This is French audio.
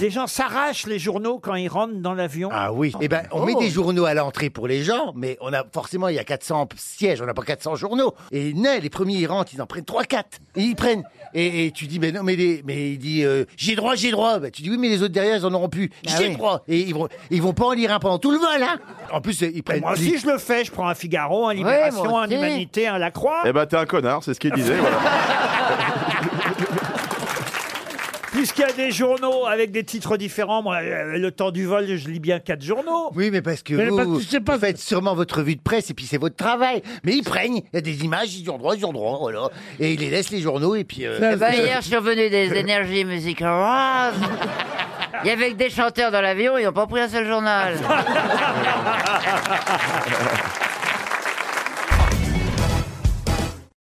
Les gens s'arrachent les journaux quand ils rentrent dans l'avion. Ah oui. Eh ben, on Oh. met des journaux à l'entrée pour les gens, mais on a forcément il y a 400 sièges, on n'a pas 400 journaux. Et non, les premiers ils rentrent, ils en prennent 3 4. Et ils prennent et, et tu dis mais non mais les, mais il dit euh, j'ai droit, j'ai droit. Bah, tu dis oui mais les autres derrière ils en auront plus. Ah j'ai oui. droit. Et ils vont ils vont pas en lire un pendant tout le vol hein. En plus ils prennent Moi aussi, je le fais. Je prends un Figaro, un moi Libération, un aussi. Humanité, un La Croix. Eh ben, t'es un connard, c'est ce qu'il disait, voilà. Puisqu'il y a des journaux avec des titres différents, moi, euh, le temps du vol, je lis bien quatre journaux. Oui, mais parce que Mais vous, parce que vous faites sûrement votre revue de presse et puis c'est votre travail. Mais ils prennent, il y a des images, ils ont droit, ils ont droit, voilà. Et ils les laissent les journaux et puis... euh, Eh ben, hier, je suis revenu des Energy Music Awards. Il y avait que des chanteurs dans l'avion, ils n'ont pas pris un seul journal.